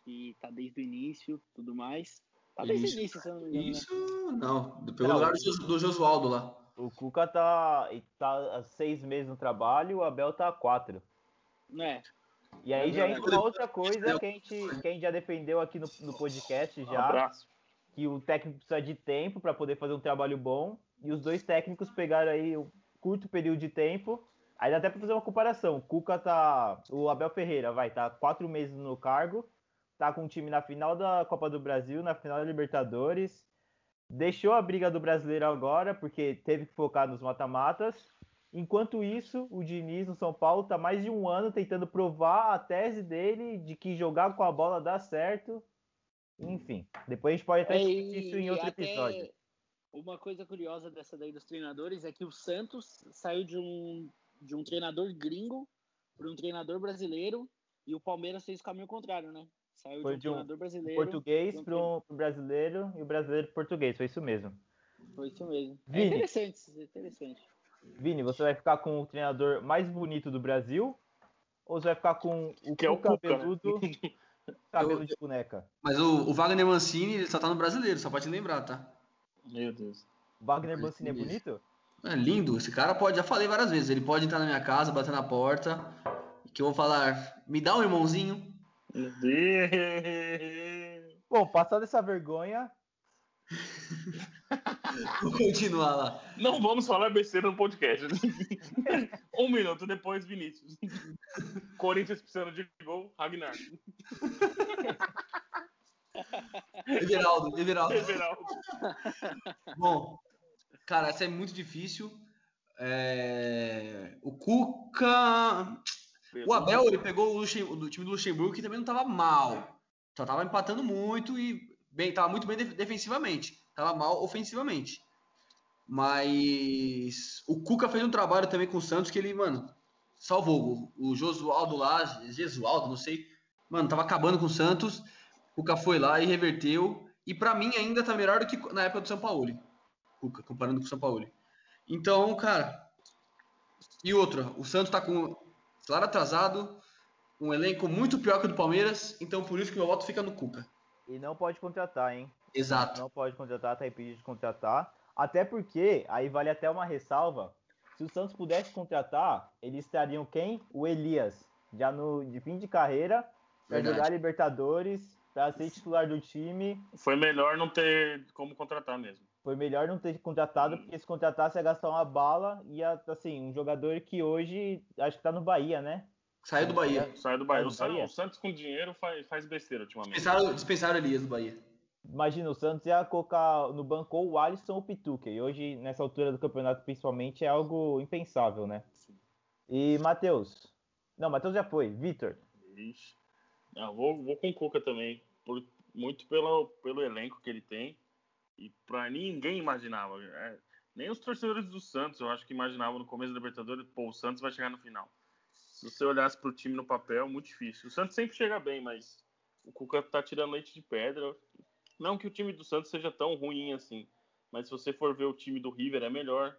Que tá desde o início tudo mais. Tá desde isso, o início, se não me engano. Né? Isso, né? não. Pelo lugar do, do Josualdo lá. O Cuca tá, tá há seis meses no trabalho, o Abel tá há quatro. É. E aí já entra uma outra coisa que a gente, que a gente já defendeu aqui no, no podcast já. Um abraço. Que o técnico precisa de tempo para poder fazer um trabalho bom. E os dois técnicos pegaram aí um curto período de tempo Aí dá até pra fazer uma comparação. O Cuca tá. O Abel Ferreira vai tá quatro meses no cargo, tá com o time na final da Copa do Brasil, na final da Libertadores. Deixou a briga do brasileiro agora, porque teve que focar nos mata-matas. Enquanto isso, o Diniz no São Paulo tá mais de um ano tentando provar a tese dele de que jogar com a bola dá certo. Enfim, depois a gente pode até É, discutir isso em outro até episódio. Uma coisa curiosa dessa daí dos treinadores é que o Santos saiu de um, de um treinador gringo para um treinador brasileiro e o Palmeiras fez o caminho contrário, né? Saiu Foi de de um treinador brasileiro. Português pra um brasileiro e o brasileiro pro português, foi isso mesmo. Foi isso mesmo. É Vini. interessante, é interessante. Vini, você vai ficar com o treinador mais bonito do Brasil? Ou você vai ficar com o Que é o Cuca, né? cabeludo, cabelo Eu- de boneca? Mas o, o Wagner Mancini, ele só tá no brasileiro, só pode te lembrar, tá? Meu Deus. Wagner Mancini é Isso. bonito? É lindo, esse cara pode, já falei várias vezes, ele pode entrar na minha casa, bater na porta, que eu vou falar, me dá um irmãozinho. Bom, passando essa vergonha, Vou continuar lá. Não vamos falar besteira no podcast. um minuto depois, Vinícius. Corinthians precisando de gol, Ragnar. Everaldo, Everaldo. Everaldo. Bom, cara, essa é muito difícil. É, O Cuca. O Abel, ele pegou o, Luxem- o time do Luxemburgo que também não tava mal. Só tava empatando muito e bem, tava muito bem def- defensivamente. Tava mal ofensivamente. Mas o Cuca fez um trabalho também com o Santos que ele, mano, salvou. O Josualdo lá, Jesualdo, não sei. Mano, tava acabando com o Santos. O Cuca foi lá e reverteu. E pra mim ainda tá melhor do que na época do São Paulo. Cuca, comparando com o São Paulo. Então, cara. E outra, o Santos tá com claro atrasado, um elenco muito pior que o do Palmeiras, então por isso que meu voto fica no Cuca. e não pode contratar, hein? Exato. Não pode contratar, tá impedido de contratar. Até porque, aí vale até uma ressalva, se o Santos pudesse contratar, eles estariam quem? O Elias, já no de fim de carreira, para Verdade. jogar Libertadores, para ser titular do time. Foi melhor não ter como contratar mesmo. Foi melhor não ter contratado, porque se contratasse ia gastar uma bala e ia, assim, um jogador que hoje acho que tá no Bahia, né? Saiu do Bahia. Sai do Bahia. O, Bahia? o Santos com dinheiro faz, faz besteira ultimamente. Dispensaram, dispensaram Elias do Bahia. Imagina, o Santos ia colocar no banco ou o Alisson ou o Pituca. E hoje, nessa altura do campeonato, principalmente, é algo impensável, né? E Matheus. Não, Matheus já foi. Vitor. Ixi. Ah, vou, vou com o Cuca também. por- muito pelo, pelo elenco que ele tem. E pra ninguém imaginava. é, nem os torcedores do Santos, eu acho que imaginavam no começo da Libertadores, pô, o Santos vai chegar no final. Se você olhasse pro time no papel, muito difícil. O Santos sempre chega bem, mas o Cuca tá tirando leite de pedra. Não que o time do Santos seja tão ruim assim, mas se você for ver o time do River é melhor.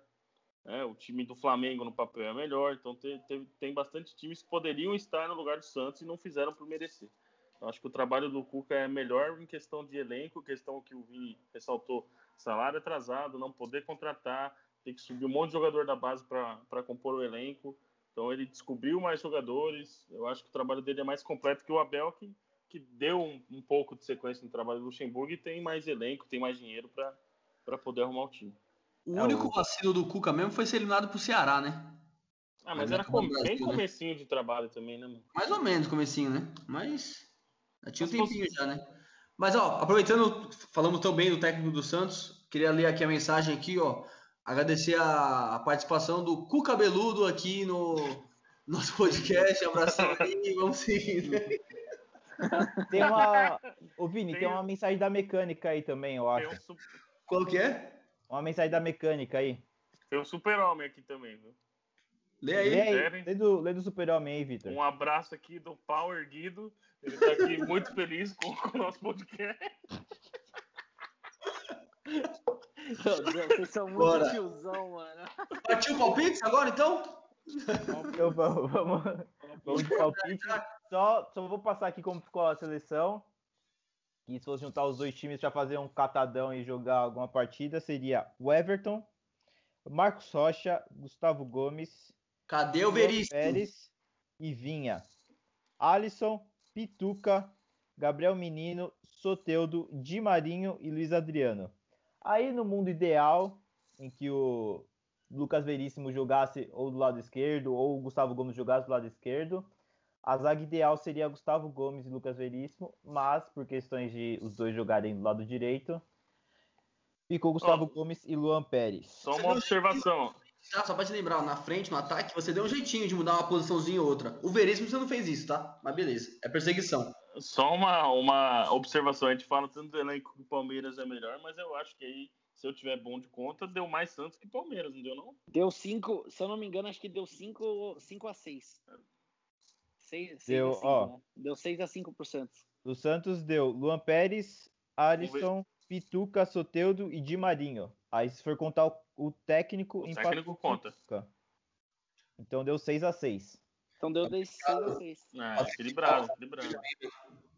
né? o time do Flamengo no papel é melhor. Então tem, tem, tem bastante times que poderiam estar no lugar do Santos e não fizeram por merecer. Eu acho que o trabalho do Cuca é melhor em questão de elenco, questão que o Vini ressaltou, salário atrasado, não poder contratar, tem que subir um monte de jogador da base para compor o elenco. Então ele descobriu mais jogadores. Eu acho que o trabalho dele é mais completo que o Abel, que, que deu um, um pouco de sequência no trabalho do Luxemburgo e tem mais elenco, tem mais dinheiro para poder arrumar o time. O É, único o- vacilo do Cuca mesmo foi ser eliminado pro Ceará, né? Ah, mas Mas era é Copa com, bem né? comecinho de trabalho também, né, mano? Mais ou menos comecinho, né? Mas já tinha um tempinho já, né? Mas ó, aproveitando, falamos tão bem do técnico do Santos, queria ler aqui a mensagem aqui, ó. Agradecer a, a participação do Cuca Beludo aqui no nosso podcast. Abração aí, vamos seguir. Tem uma. Ô, Vini, Tem tem um- uma mensagem da mecânica aí também, eu acho. um, su- Qual que é? Uma mensagem da mecânica aí. tem um super-homem aqui também, viu? Lê aí. Lê aí. Lê do, lê do super-homem aí, Vitor. Um abraço aqui do Power Guido. Ele tá aqui muito feliz com, com o nosso podcast. Meu Deus, vocês são muito Bora. tiozão, mano. Partiu o palpite agora, então? Então vamos, vamos, vamos de palpite. Só, só vou passar aqui como ficou a seleção. E se fosse juntar os dois times para fazer um catadão e jogar alguma partida, seria o Everton, Marcos Rocha, Gustavo Gomes, Cadê o Veríssimo? Pérez e Vinha. Alisson, Pituca, Gabriel Menino, Soteudo, Di Marinho e Luiz Adriano. Aí no mundo ideal, em que o Lucas Veríssimo jogasse ou do lado esquerdo, ou o Gustavo Gomes jogasse do lado esquerdo. A zaga ideal seria Gustavo Gomes e Lucas Veríssimo, mas por questões de os dois jogarem do lado direito, ficou Gustavo Ó. Gomes e Luan Pérez. Só uma observação. Tá, só pra te lembrar, na frente, no ataque, você deu um jeitinho de mudar uma posiçãozinha ou outra. O Veríssimo você não fez isso, tá? Mas beleza. É perseguição. Só uma, uma observação. A gente fala tanto do elenco que o Palmeiras é melhor, mas eu acho que aí, se eu tiver bom de conta, deu mais Santos que Palmeiras, não deu não? Deu 5, se eu não me engano, acho que deu 5 a 6. 6 Deu, a 5, ó. né? Deu 6 a 5 por Santos. O Santos deu Luan Pérez, Alisson, Pituca, Soteudo e Di Marinho. Aí se for contar o, o técnico, O técnico conta. Pituca. Então deu 6 a 6 Então deu 6 a 6. É, equilibrado, equilibrado.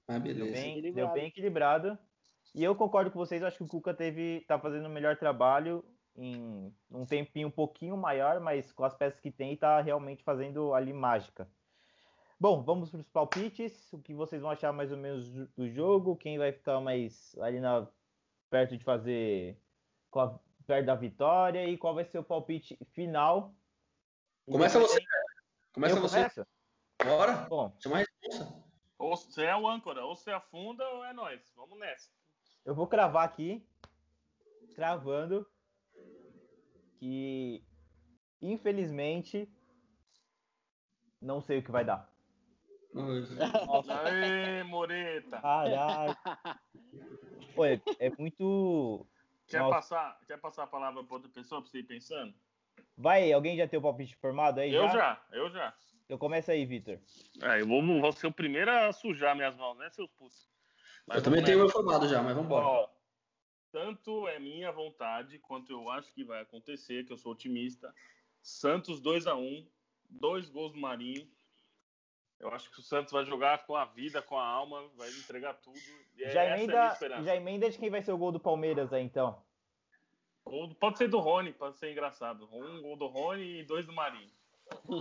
Deu beleza. bem, Equilibrado. deu bem equilibrado. E eu concordo com vocês, acho que o Cuca teve, tá fazendo o melhor trabalho em um tempinho um pouquinho maior, mas com as peças que tem, tá realmente fazendo ali mágica. Bom, vamos para os palpites. O que vocês vão achar mais ou menos do- jogo? Quem vai ficar mais ali na, perto de fazer a- perto da vitória e qual vai ser o palpite final? Começa você. Começa Eu você. começo? Bora. Bom, Chama a responsa. Ou você é o âncora, ou você afunda ou é nós. Vamos nessa. Eu vou cravar aqui, cravando que infelizmente não sei o que vai dar. Aê, Moreta! Pô, é, é muito. Quer Nossa. passar, quer passar a palavra para outra pessoa para você ir pensando? Vai, alguém já tem o palpite formado aí? Eu já, eu já. Então começa aí, Vitor. É, eu vou, vou ser o primeiro a sujar minhas mãos, né, seus putos? Mas Eu também vamos tenho o meu formado já, mas vambora. Ó, tanto é minha vontade quanto eu acho que vai acontecer, que eu sou otimista. Santos 2 a 1 dois gols do Marinho. Eu acho que o Santos vai jogar com a vida, com a alma, vai entregar tudo. E é- Já é a emenda, esperança. já emenda de quem vai ser o gol do Palmeiras aí, então. Pode ser do Rony, pode ser engraçado. Um gol do Rony e dois do Marinho.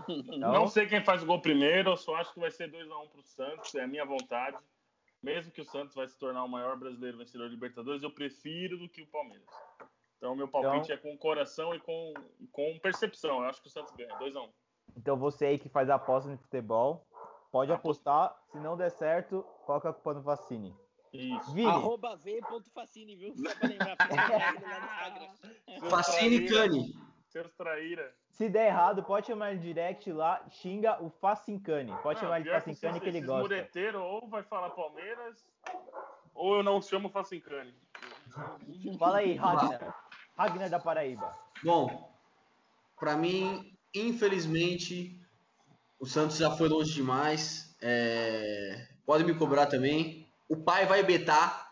Então, Não sei quem faz o gol primeiro, eu só acho que vai ser 2x1 pro Santos, é a minha vontade. Mesmo que o Santos vai se tornar o maior brasileiro vencedor da Libertadores, eu prefiro do que o Palmeiras. Então, meu palpite Então- é com coração e com, com percepção. Eu acho que o Santos ganha, 2x1. então você aí que faz aposta no futebol, pode apostar. Se não der certo, coloca a culpa no Vacine. Isso. Vini, Arroba v.facine, viu? Só pra lembrar. Facine Cane. Seus traíra. se der errado, pode chamar ele direct lá, xinga o Facincane. Pode Não, chamar ele de que Facincane esses- que ele gosta. mureteiros ou vai falar Palmeiras, ou eu não chamo Facincane. Fala aí, Ragnar. Ragnar da Paraíba. Bom, pra mim, infelizmente, o Santos já foi longe demais. É, Pode me cobrar também. O pai vai betar.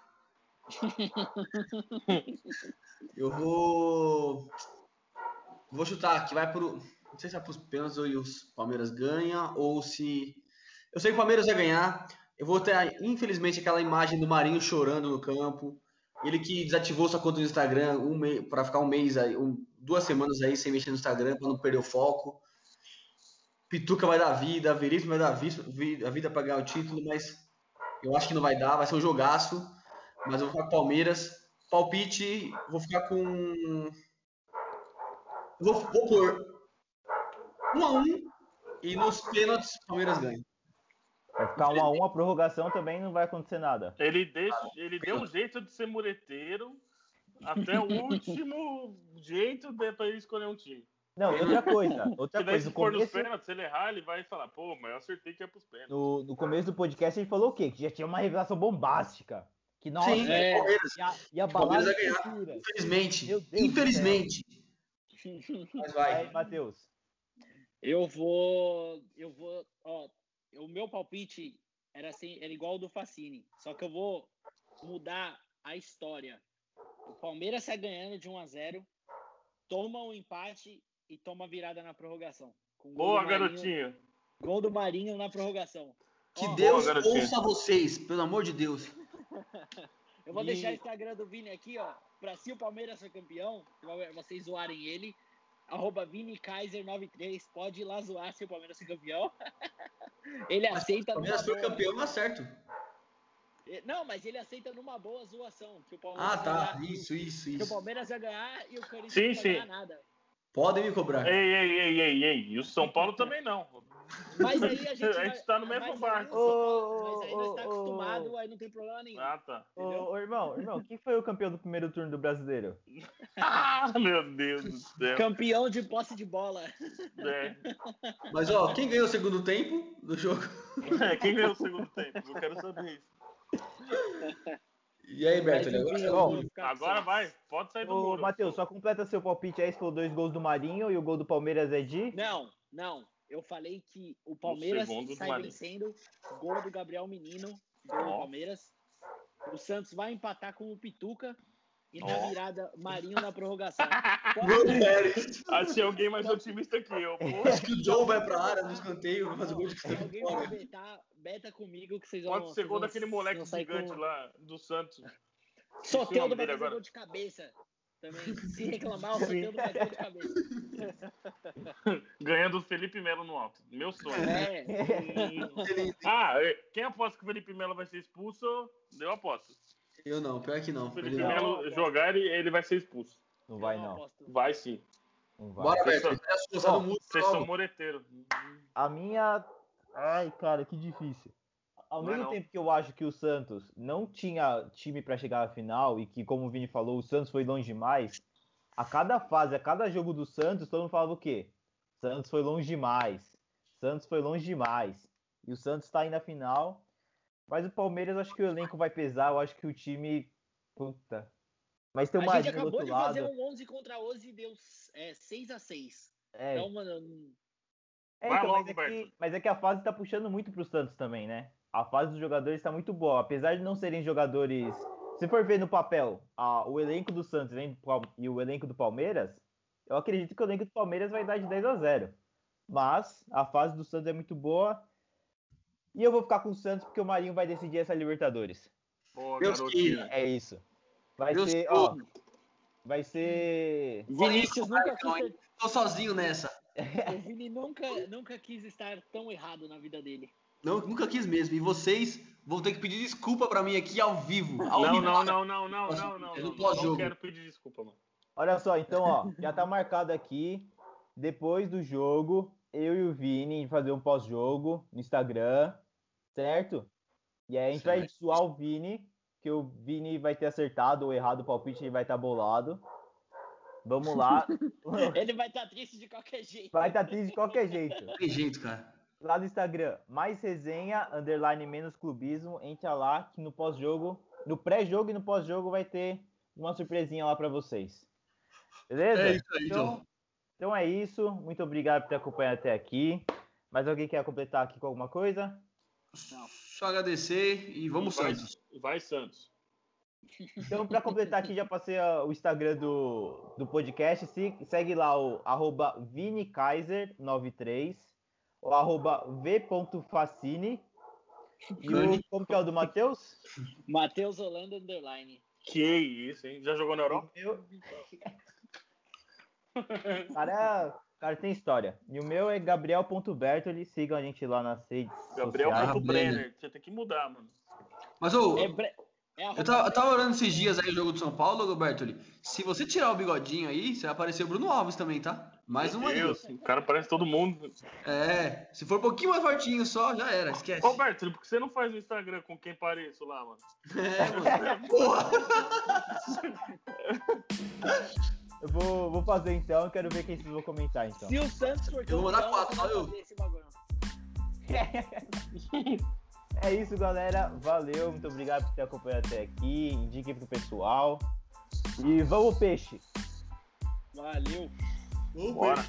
Eu vou. Vou chutar que vai pro. Não sei se é pros pênaltis ou os Palmeiras ganha ou se. Eu sei que o Palmeiras vai ganhar. Eu vou ter, infelizmente, aquela imagem do Marinho chorando no campo. Ele que desativou sua conta no Instagram um mês, para ficar um mês aí, um- duas semanas aí sem mexer no Instagram, para não perder o foco. Pituca vai dar vida, Veríssimo vai dar vi- vi- a vida para ganhar o título, mas eu acho que não vai dar, vai ser um jogaço. Mas eu vou ficar com Palmeiras. Palpite, vou ficar com. Vou, vou pôr 1 a 1 e nos pênaltis o Palmeiras ganha. Vai ficar um a um, a prorrogação também não vai acontecer nada. Ele, deixa, ele deu um jeito de ser mureteiro até o último jeito de, pra ele escolher um time. Não, e outra coisa, outra daí, coisa, se no for nos começo, pênaltis, se ele errar, ele vai falar, pô, mas eu acertei que é pros pênaltis. no, no começo do podcast ele falou o quê? Que já tinha uma revelação bombástica. Que nossa, Sim, é. Balar a vai ganhar. estrutura. Infelizmente. Infelizmente. Mas vai. Vai, Matheus. Eu vou. Eu vou. Ó, o meu palpite era assim, era igual ao do Facine. Só que eu vou mudar a história. O Palmeiras sai ganhando de 1 a 0 toma um empate e toma virada na prorrogação. Com gol Boa, Marinho- garotinho. Gol do Marinho na prorrogação. Que Ó, Deus Boa, ouça vocês, pelo amor de Deus. Eu vou E- deixar o Instagram do Vini aqui, ó. Pra se o Palmeiras for campeão, vocês zoarem ele. Arroba ViniKaiser93. Pode ir lá zoar se o Palmeiras for campeão. ele Mas aceita O Palmeiras boa. campeão, não acerto. Não, mas ele aceita numa boa zoação. Que o Palmeiras Ah, tá. ganhar- Isso, isso, Que o isso. Palmeiras vai ganhar e o Corinthians Sim, não vai sim. ganhar nada. Podem me cobrar. Ei, ei, ei, ei, ei. E o São Paulo também não. Mas aí a gente. A gente tá no mas mesmo aí barco. o São Paulo- Ô, Mas aí nós tá acostumado, aí não tem problema nenhum. Ah, tá. Ô, irmão, irmão, quem foi o campeão do primeiro turno do brasileiro? Ah, meu Deus do céu. Campeão de posse de bola. É. Mas, ó, quem ganhou o segundo tempo do jogo? É, Quem ganhou o segundo tempo? Eu quero saber isso. E aí, enfim, Agora... Bom, vai, pode sair do Ô, muro. Matheus, só completa seu palpite aí, se for dois gols do Marinho e o gol do Palmeiras é de. Não, não. Eu falei que o Palmeiras do sai vencendo. Gol do Gabriel Menino. Gol do. Palmeiras. O Santos vai empatar com o Pituca. E na Ó. virada, Marinho na prorrogação. Achei alguém mais otimista que eu. Pô, Acho que o John vai pra área no escanteio, vai fazer gol de alguém escanteio for fora. betar, beta comigo que vocês vão. pode ser gol daquele moleque gigante com- lá do Santos. Soteudo vai fazer agora. gol de cabeça. Também. Se reclamar, o Soteudo vai fazer gol de cabeça. Ganhando o Felipe Melo no alto. Meu sonho. É. Ele- Ah, quem aposta que o Felipe Melo vai ser expulso, eu aposto. Eu não, pior que não. Se Ele jogar, ele, ele vai ser expulso. Não vai, não. Vai sim. Não vai. Bora, Vocês são- mundo. Vocês são moreteiros. A minha. Ai, cara, que difícil. Ao Não é mesmo não. tempo que eu acho que o Santos não tinha time pra chegar à final e que, como o Vini falou, o Santos foi longe demais. A cada fase, a cada jogo do Santos, todo mundo falava o quê? Santos foi longe demais. Santos foi longe demais. E o Santos tá aí na final. Mas o Palmeiras, eu acho que o elenco vai pesar. Eu acho que o time. Puta. Mas tem o A gente acabou de lado. fazer um 11 contra 11 e deu é, 6x6. É, Então, mano, É, então, mas, é que, mas é que a fase tá puxando muito pro Santos também, né? A fase dos jogadores tá muito boa. Apesar de não serem jogadores. Se for ver no papel a- o elenco do Santos e e o elenco do Palmeiras, eu acredito que o elenco do Palmeiras vai dar de 10 a 0. Mas a fase do Santos é muito boa. E eu vou ficar com o Santos porque o Marinho vai decidir essa Libertadores. Deus garotinho. É isso. Vai Deus ser, ó. Vai ser. Vinícius nunca quis Tô sozinho nessa. o Vini nunca, nunca quis estar tão errado na vida dele. Não, nunca quis mesmo. E vocês vão ter que pedir desculpa pra mim aqui ao vivo. Ao Não, vivo. não, não, não, não, não, não. É Não, pós-jogo. não quero pedir desculpa, mano. Olha só, então, ó, já tá marcado aqui. Depois do jogo, eu e o Vini fazer um pós-jogo no Instagram, certo? E aí a gente vai Certo. zoar o Vini, que o Vini vai ter acertado ou errado o palpite, ele vai estar bolado. Vamos lá. Ele vai estar triste de qualquer jeito. Vai estar triste de qualquer jeito. Tem jeito, cara. Lá no Instagram, mais resenha, underline menos clubismo. Entra lá que no pós-jogo, no pré-jogo e no pós-jogo vai ter uma surpresinha lá pra vocês. Beleza? É isso aí, então, João. então é isso. Muito obrigado por ter acompanhado até aqui. Mais alguém quer completar aqui com alguma coisa? Só agradecer e vamos, vai, Santos. Vai, Santos. Então, para completar aqui, já passei o Instagram do, do podcast. Se- segue lá o arroba ViniKaiser93, o arroba v.facine. E o, como que é o do Matheus? Matheus Holanda Underline. Que isso, hein? Já jogou na Europa? Eu... cara, cara tem história. E o meu é Gabriel.bertoli. Sigam a gente lá nas redes Gabriel sociais. Ponto Ah, Brenner. Você tem que mudar, mano. Mas, ô, É, bre- é eu tava, eu tava olhando esses dias aí o jogo do São Paulo, Bertoli. Se você tirar o bigodinho aí, você vai aparecer o Bruno Alves também, tá? Mais Meu uma. Deus, o cara parece todo mundo. É, se for um pouquinho mais fortinho só, já era, esquece. Roberto, por que você não faz o Instagram com quem pareço lá, mano? É, mano. Porra! Eu vou, vou fazer então. Eu quero ver quem vocês vão comentar então. Se o Santos for Eu vou mandar campeão, quatro, só eu. fazer esse bagulho. É isso, galera. Valeu. Muito obrigado por ter acompanhado até aqui. Indique pro pessoal. E vamos, peixe! Valeu. Bora.